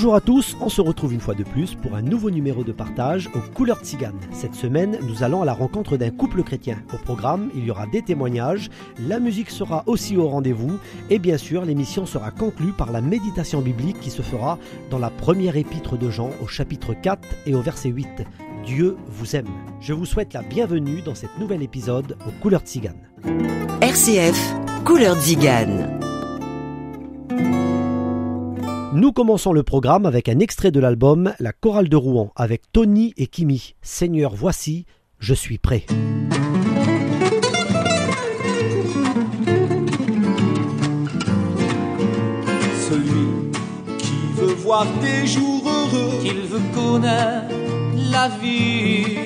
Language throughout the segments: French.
Bonjour à tous, on se retrouve une fois de plus pour un nouveau numéro de partage aux couleurs tziganes. Cette semaine, nous allons à la rencontre d'un couple chrétien. Au programme, il y aura des témoignages, la musique sera aussi au rendez-vous et bien sûr, l'émission sera conclue par la méditation biblique qui se fera dans la première épître de Jean au chapitre 4 et au verset 8. Dieu vous aime. Je vous souhaite la bienvenue dans cet nouvel épisode aux couleurs tziganes. RCF, Couleur Zigane. Nous commençons le programme avec un extrait de l'album La chorale de Rouen avec Tony et Kimi. Seigneur, voici, je suis prêt. Celui qui veut voir des jours heureux, qu'il veut connaître la vie.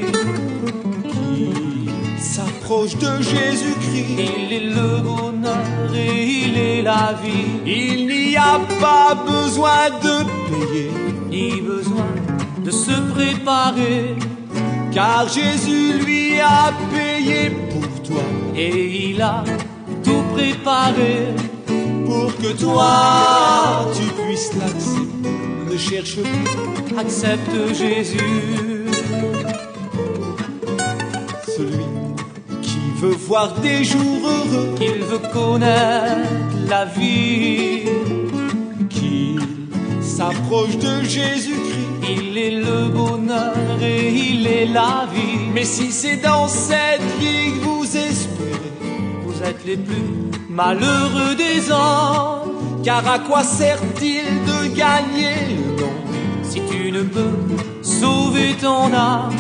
S'approche de Jésus-Christ. Il est le bonheur et il est la vie. Il n'y a pas besoin de payer, Ni besoin de se préparer. car Jésus lui a payé pour toi, Et il a tout préparé. pour que toi tu puisses l'accepter. Ne cherche plus Accepte Jésus. Voir des jours heureux, Qu'il veut connaître la vie. qu'il s'approche de Jésus-Christ. Il est le bonheur et il est la vie. Mais si c'est dans cette vie que vous espérez, Vous êtes les plus malheureux des hommes. car à quoi sert-il de gagner le monde? Si tu ne peux sauver ton âme,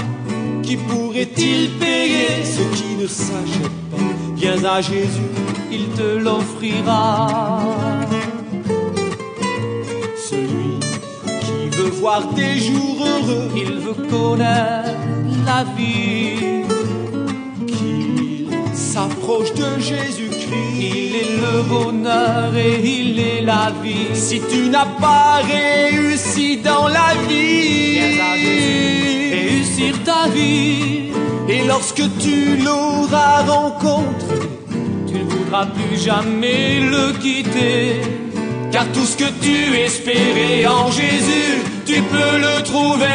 Qui pourrait-il payer? Ce qui ne s'achète pas Viens à Jésus, il te l'offrira. celui qui veut voir des jours heureux, Il veut connaître la vie. qu'il s'approche de Jésus-Christ. Il est le bonheur et il est la vie. Si tu n'as pas réussi dans la Viens à Jésus, vie, réussir ta vie. et lorsque tu l'auras rencontré, Tu ne voudras plus jamais le quitter. Car tout ce que tu espérais en Jésus, tu peux le trouver.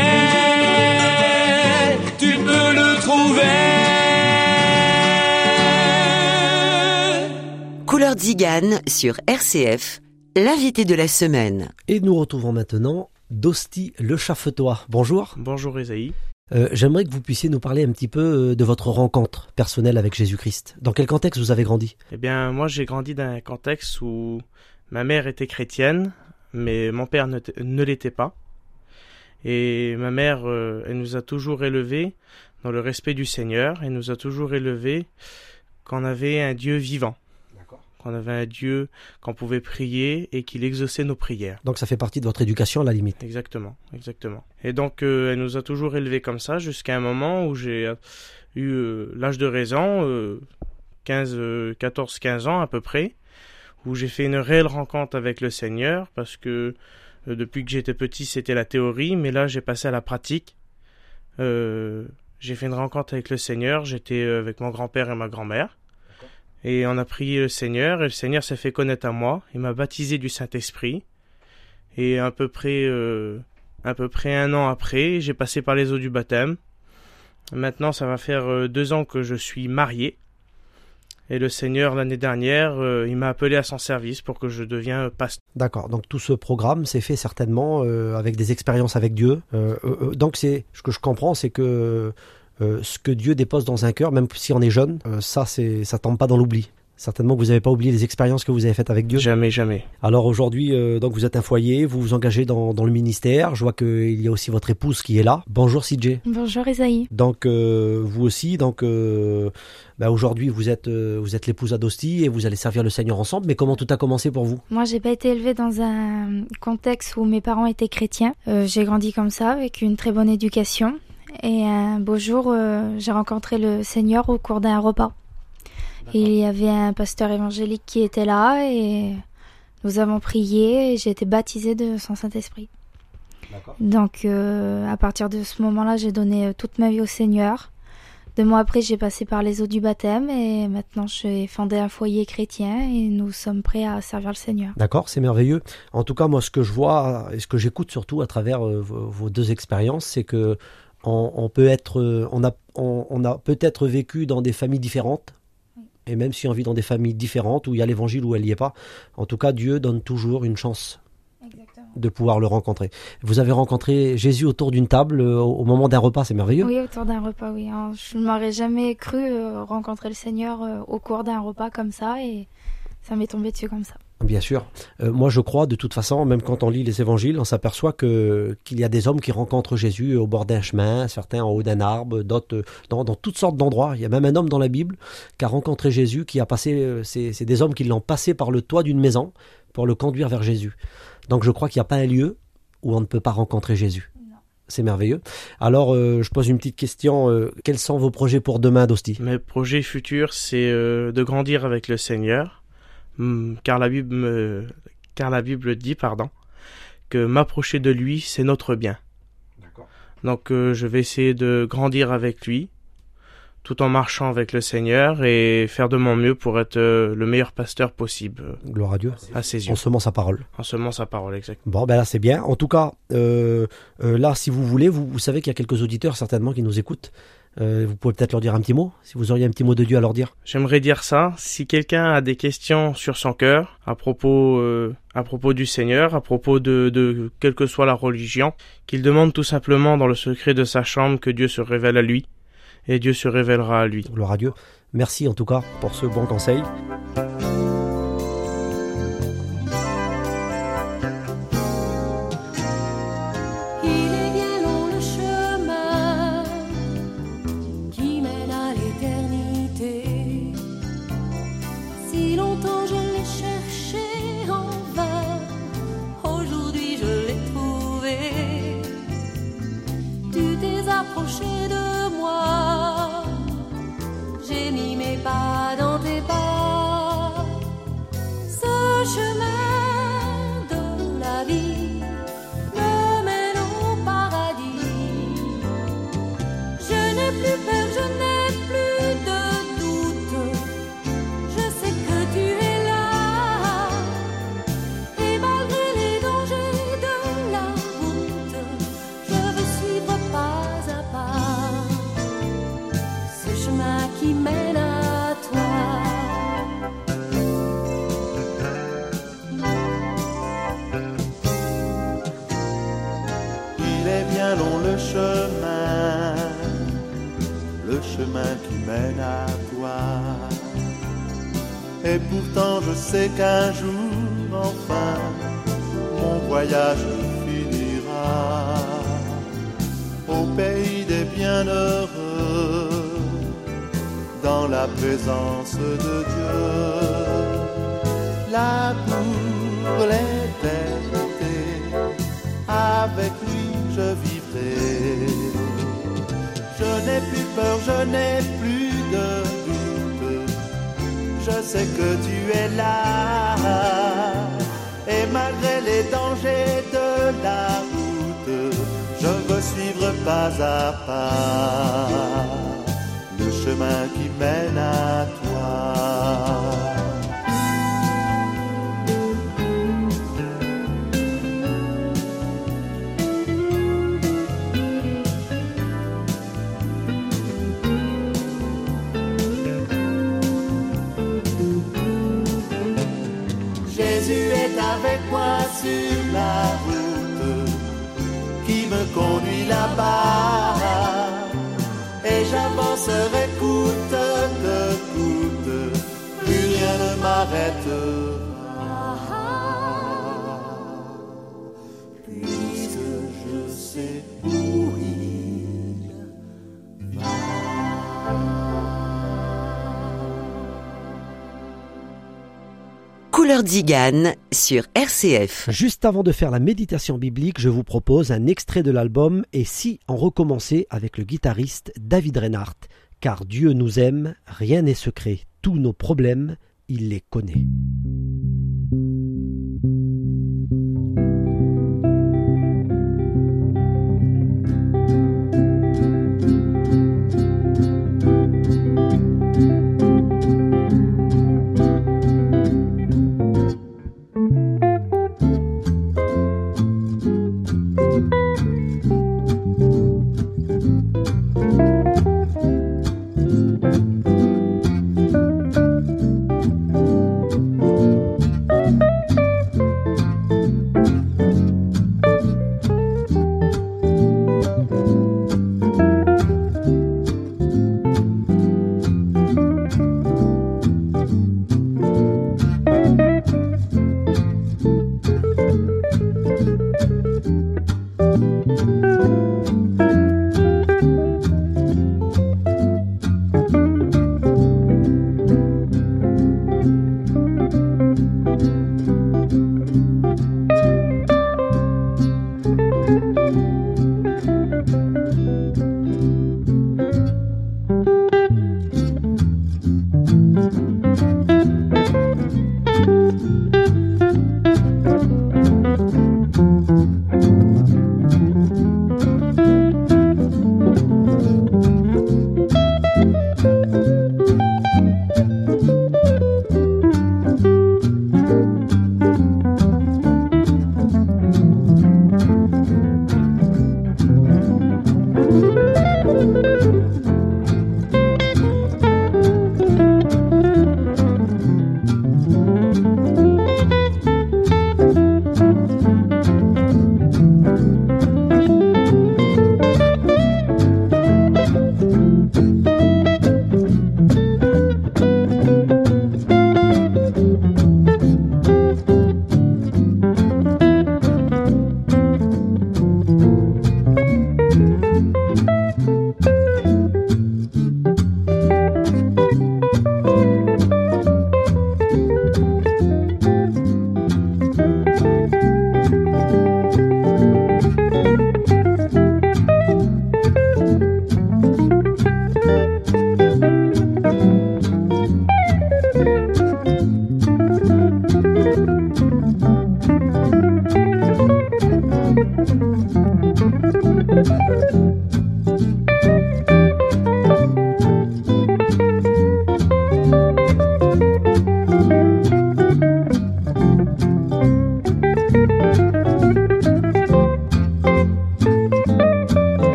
Tu peux le trouver. Couleur Zigane sur RCF, l'invité de la semaine. Et nous retrouvons maintenant Dosti Le Chaffetois. Bonjour. Bonjour Isaïe. Euh, J'aimerais que vous puissiez nous parler un petit peu euh, de votre rencontre personnelle avec Jésus-Christ. Dans quel contexte vous avez grandi? Eh bien, moi j'ai grandi dans un contexte où ma mère était chrétienne, mais mon père ne, l'était pas. Et ma mère, euh, elle nous a toujours élevés dans le respect du Seigneur, elle nous a toujours élevés qu'on avait un Dieu vivant, qu'on avait un Dieu qu'on pouvait prier et qu'il exauçait nos prières. Donc ça fait partie de votre éducation à la limite. Exactement, exactement. Et donc, euh, elle nous a toujours élevés comme ça jusqu'à un moment où j'ai euh, eu euh, l'âge de raison, euh, 15, euh, 14, 15 ans à peu près, où j'ai fait une réelle rencontre avec le Seigneur parce que depuis que j'étais petit, c'était la théorie, mais là, j'ai passé à la pratique. J'ai fait une rencontre avec le Seigneur, j'étais avec mon grand-père et ma grand-mère. Et on a prié le Seigneur, et le Seigneur s'est fait connaître à moi. Il m'a baptisé du Saint-Esprit. Et à peu près, euh, à peu près un an après, j'ai passé par les eaux du baptême. Maintenant, ça va faire euh, deux ans que je suis marié. Et le Seigneur, l'année dernière, euh, il m'a appelé à son service pour que je devienne pasteur. D'accord. Donc tout ce programme s'est fait certainement avec des expériences avec Dieu. Donc c'est ce que je comprends, c'est que euh, ce que Dieu dépose dans un cœur, même si on est jeune, euh, ça c'est ça tombe pas dans l'oubli. Certainement que vous n'avez pas oublié les expériences que vous avez faites avec Dieu. Jamais, jamais. Alors aujourd'hui, euh, donc vous êtes un foyer, vous vous engagez dans, dans le ministère. Je vois qu'il y a aussi votre épouse qui est là. Bonjour CJ. Bonjour Isaïe. Donc euh, vous aussi, donc euh, bah, aujourd'hui vous êtes euh, vous êtes l'épouse d'Adosti et vous allez servir le Seigneur ensemble. Mais comment tout a commencé pour vous? Moi, j'ai pas été élevée dans un contexte où mes parents étaient chrétiens. Euh, j'ai grandi comme ça, avec une très bonne éducation. Et un beau jour, euh, j'ai rencontré le Seigneur au cours d'un repas. Et il y avait un pasteur évangélique qui était là et nous avons prié et j'ai été baptisée de son Saint-Esprit. Donc euh, à partir de ce moment-là, j'ai donné euh, toute ma vie au Seigneur. Deux mois après, j'ai passé par les eaux du baptême et maintenant j'ai fondé un foyer chrétien et nous sommes prêts à servir le Seigneur. D'accord, c'est merveilleux. En tout cas, moi, ce que je vois et ce que j'écoute surtout à travers euh, vos deux expériences, c'est que on, on peut être, euh, on a, on, on a peut-être vécu dans des familles différentes. Et même si on vit dans des familles différentes où il y a l'évangile ou elle n'y est pas, en tout cas, Dieu donne toujours une chance de pouvoir le rencontrer. Vous avez rencontré Jésus autour d'une table euh, au au moment d'un repas, c'est merveilleux. Oui, autour d'un repas, oui. hein. Je ne m'aurais jamais cru euh, rencontrer le Seigneur euh, au cours d'un repas comme ça et ça m'est tombé dessus comme ça. Bien sûr. Euh, moi, je crois, de toute façon, même quand on lit les évangiles, on s'aperçoit que qu'il y a des hommes qui rencontrent Jésus au bord d'un chemin, certains en haut d'un arbre, d'autres dans, dans toutes sortes d'endroits. Il y a même un homme dans la Bible qui a rencontré Jésus, qui a passé, euh, c'est c'est des hommes qui l'ont passé par le toit d'une maison pour le conduire vers Jésus. Donc, je crois qu'il n'y a pas un lieu où on ne peut pas rencontrer Jésus. C'est merveilleux. Alors, euh, je pose une petite question. euh, quels sont vos projets pour demain, Dosti? Mes projets futurs, c'est euh, de grandir avec le Seigneur, car la Bible me, car la Bible dit, pardon, que m'approcher de lui, c'est notre bien. Donc, euh, je vais essayer de grandir avec lui, tout en marchant avec le Seigneur et faire de mon mieux pour être euh, le meilleur pasteur possible euh, Gloire à Dieu. à ses yeux, En semant sa parole. en semant sa parole, exact. Bon, ben là, c'est bien. En tout cas, euh, euh, là, si vous voulez, vous, vous savez qu'il y a quelques auditeurs certainement qui nous écoutent. Euh, vous pouvez peut-être leur dire un petit mot, si vous auriez un petit mot de Dieu à leur dire. J'aimerais dire ça. Si quelqu'un a des questions sur son cœur à propos, euh, à propos du Seigneur, à propos de, de quelle que soit la religion, qu'il demande tout simplement dans le secret de sa chambre que Dieu se révèle à lui, et Dieu se révélera à lui. Gloire à Dieu. Merci en tout cas pour ce bon conseil. Et pourtant je sais qu'un jour, enfin, mon voyage finira au pays des bienheureux, dans la présence de Dieu. Là pour l'éternité, avec lui je vivrai. Je n'ai plus peur, je n'ai plus sais que tu es là. Et malgré les dangers de la route, je veux suivre pas à pas le chemin qui mène à toi. conduit là-bas et j'avancerai coûte que coûte, plus rien ne m'arrête. Zigane sur RCF. Juste avant de faire la méditation biblique, je vous propose un extrait de l'album Et si on recommençait avec le guitariste David Reinhardt. Car Dieu nous aime, rien n'est secret, tous nos problèmes, il les connaît.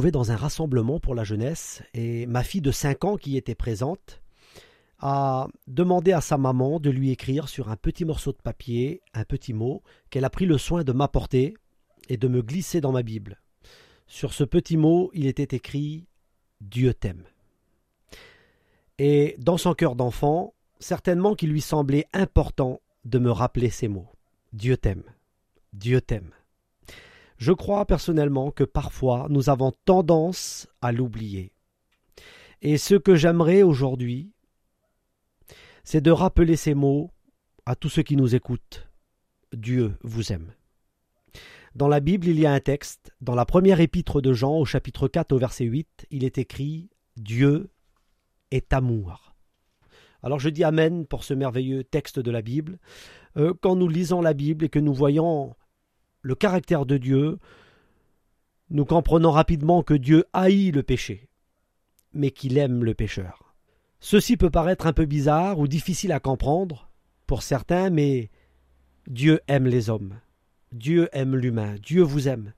Dans un rassemblement pour la jeunesse et ma fille de 5 ans qui était présente a demandé à sa maman de lui écrire sur un petit morceau de papier un petit mot qu'elle a pris le soin de m'apporter et de me glisser dans ma Bible. Sur ce petit mot, il était écrit Dieu t'aime. Et dans son cœur d'enfant, certainement qu'il lui semblait important de me rappeler ces mots. Dieu t'aime. Dieu t'aime. Je crois personnellement que parfois nous avons tendance à l'oublier. Et ce que j'aimerais aujourd'hui, c'est de rappeler ces mots à tous ceux qui nous écoutent. Dieu vous aime. Dans la Bible, il y a un texte, dans la première épître de Jean, au chapitre 4, au verset 8, il est écrit Dieu est amour. Alors je dis Amen pour ce merveilleux texte de la Bible. Euh, quand nous lisons la Bible et que nous voyons le caractère de Dieu, nous comprenons rapidement que Dieu haït le péché, mais qu'il aime le pécheur. Ceci peut paraître un peu bizarre ou difficile à comprendre pour certains, mais Dieu aime les hommes. Dieu aime l'humain. Dieu vous aime.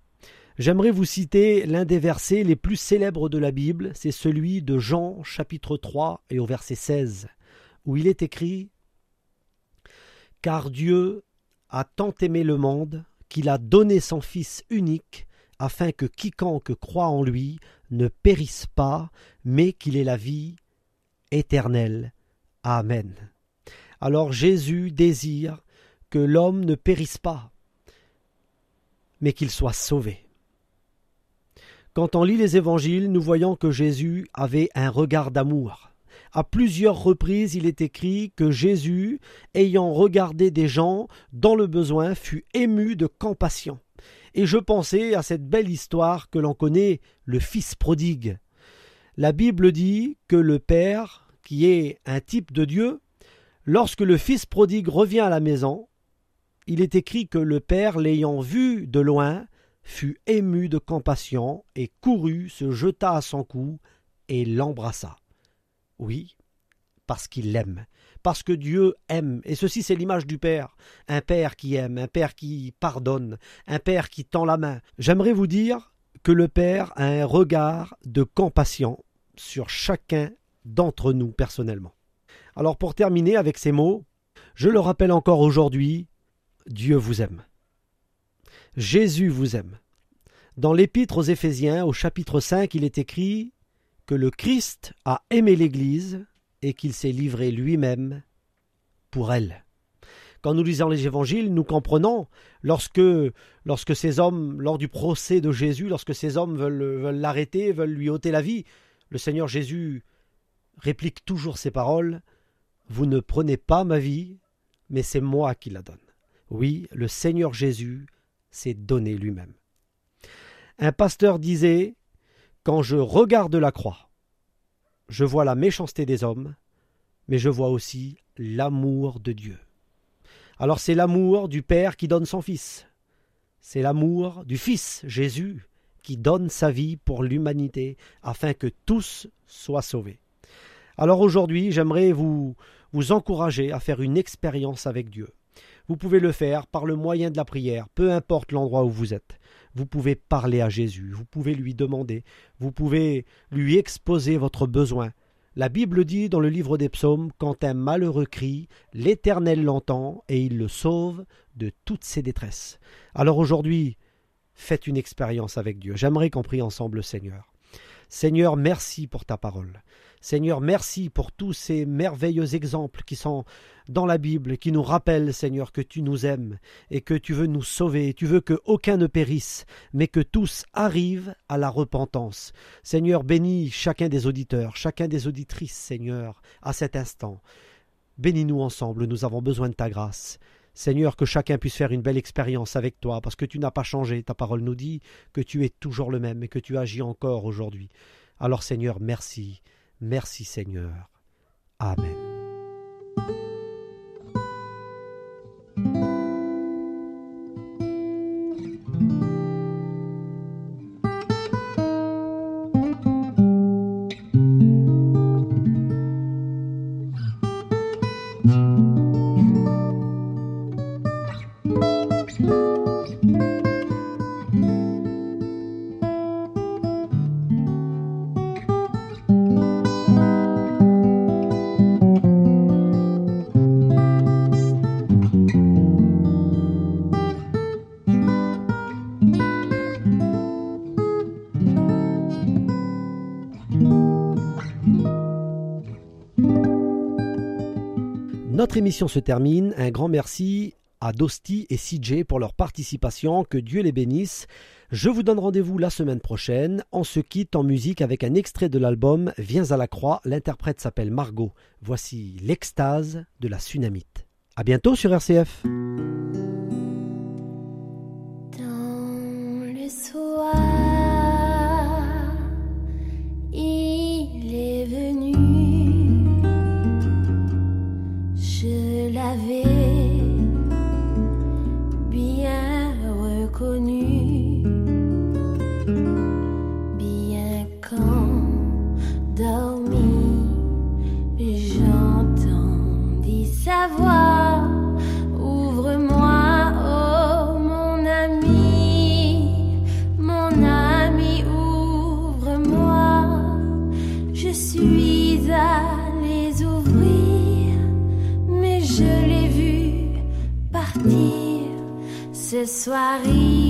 J'aimerais vous citer l'un des versets les plus célèbres de la Bible, c'est celui de Jean chapitre 3 et au verset 16, où il est écrit Car Dieu a tant aimé le monde qu'il a donné son Fils unique, afin que quiconque croit en lui ne périsse pas, mais qu'il ait la vie éternelle. Amen. Alors Jésus désire que l'homme ne périsse pas, mais qu'il soit sauvé. Quand on lit les évangiles, nous voyons que Jésus avait un regard d'amour. À plusieurs reprises, il est écrit que Jésus, ayant regardé des gens dans le besoin, fut ému de compassion. Et je pensais à cette belle histoire que l'on connaît, le Fils prodigue. La Bible dit que le Père, qui est un type de Dieu, lorsque le Fils prodigue revient à la maison, il est écrit que le Père, l'ayant vu de loin, fut ému de compassion et courut, se jeta à son cou et l'embrassa. Oui, parce qu'il l'aime, parce que Dieu aime, et ceci c'est l'image du Père, un Père qui aime, un Père qui pardonne, un Père qui tend la main. J'aimerais vous dire que le Père a un regard de compassion sur chacun d'entre nous personnellement. Alors pour terminer avec ces mots, je le rappelle encore aujourd'hui, Dieu vous aime. Jésus vous aime. Dans l'épître aux Éphésiens, au chapitre 5, il est écrit que le Christ a aimé l'Église et qu'il s'est livré lui-même pour elle. Quand nous lisons les évangiles, nous comprenons lorsque, ces hommes, lors du procès de Jésus, lorsque ces hommes veulent, veulent l'arrêter, veulent lui ôter la vie, le Seigneur Jésus réplique toujours ces paroles Vous ne prenez pas ma vie, mais c'est moi qui la donne. Oui, le Seigneur Jésus s'est donné lui-même. Un pasteur disait Quand je regarde la croix, je vois la méchanceté des hommes, mais je vois aussi l'amour de Dieu. Alors c'est l'amour du Père qui donne son Fils. C'est l'amour du Fils, Jésus, qui donne sa vie pour l'humanité, afin que tous soient sauvés. Alors aujourd'hui, j'aimerais vous, vous encourager à faire une expérience avec Dieu. Vous pouvez le faire par le moyen de la prière, peu importe l'endroit où vous êtes. Vous pouvez parler à Jésus, vous pouvez lui demander, vous pouvez lui exposer votre besoin. La Bible dit dans le livre des psaumes, quand un malheureux crie, l'Éternel l'entend et il le sauve de toutes ses détresses. Alors aujourd'hui, faites une expérience avec Dieu. J'aimerais qu'on prie ensemble le Seigneur. Seigneur, merci pour ta parole. Seigneur, merci pour tous ces merveilleux exemples qui sont dans la Bible, qui nous rappellent, Seigneur, que tu nous aimes et que tu veux nous sauver. Tu veux que aucun ne périsse, mais que tous arrivent à la repentance. Seigneur, bénis chacun des auditeurs, chacun des auditrices, Seigneur, à cet instant. Bénis-nous ensemble, nous avons besoin de ta grâce. Seigneur, que chacun puisse faire une belle expérience avec toi, parce que tu n'as pas changé. Ta parole nous dit que tu es toujours le même et que tu agis encore aujourd'hui. Alors Seigneur, merci. Merci Seigneur. Amen. Notre émission se termine. Un grand merci à Dosti et CJ pour leur participation. Que Dieu les bénisse. Je vous donne rendez-vous la semaine prochaine. On se quitte en musique avec un extrait de l'album Viens à la croix. L'interprète s'appelle Margot. Voici l'extase de la tsunamite. À bientôt sur RCF. Ce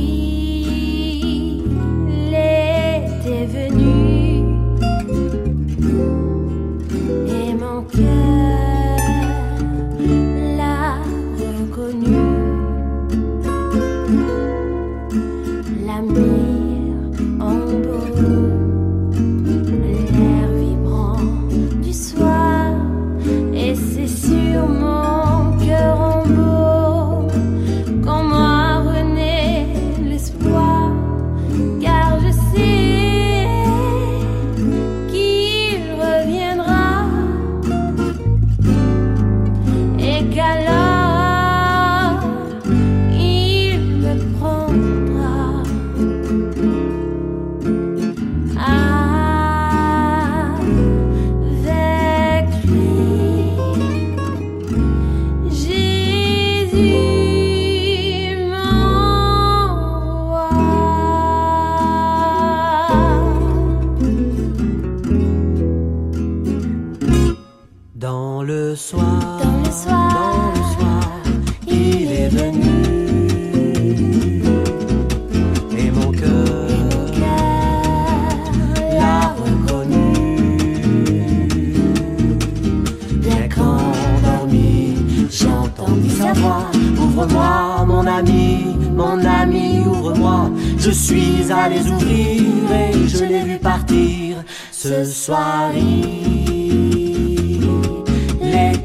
Ouvre-moi, mon ami, mon ami, ouvre-moi. Je suis allé ouvrir et je l'ai vu partir. Ce soir,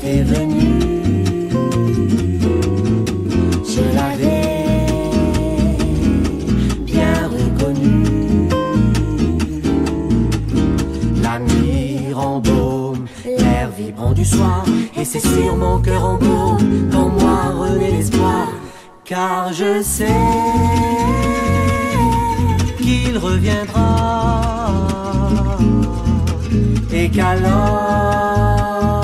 était venu. Je l'avais bien reconnu. La mire en l'air vibrant du soir, et c'est sur mon cœur en baume qu'en moi renaît l'espoir. Car je sais qu'il reviendra et qu'alors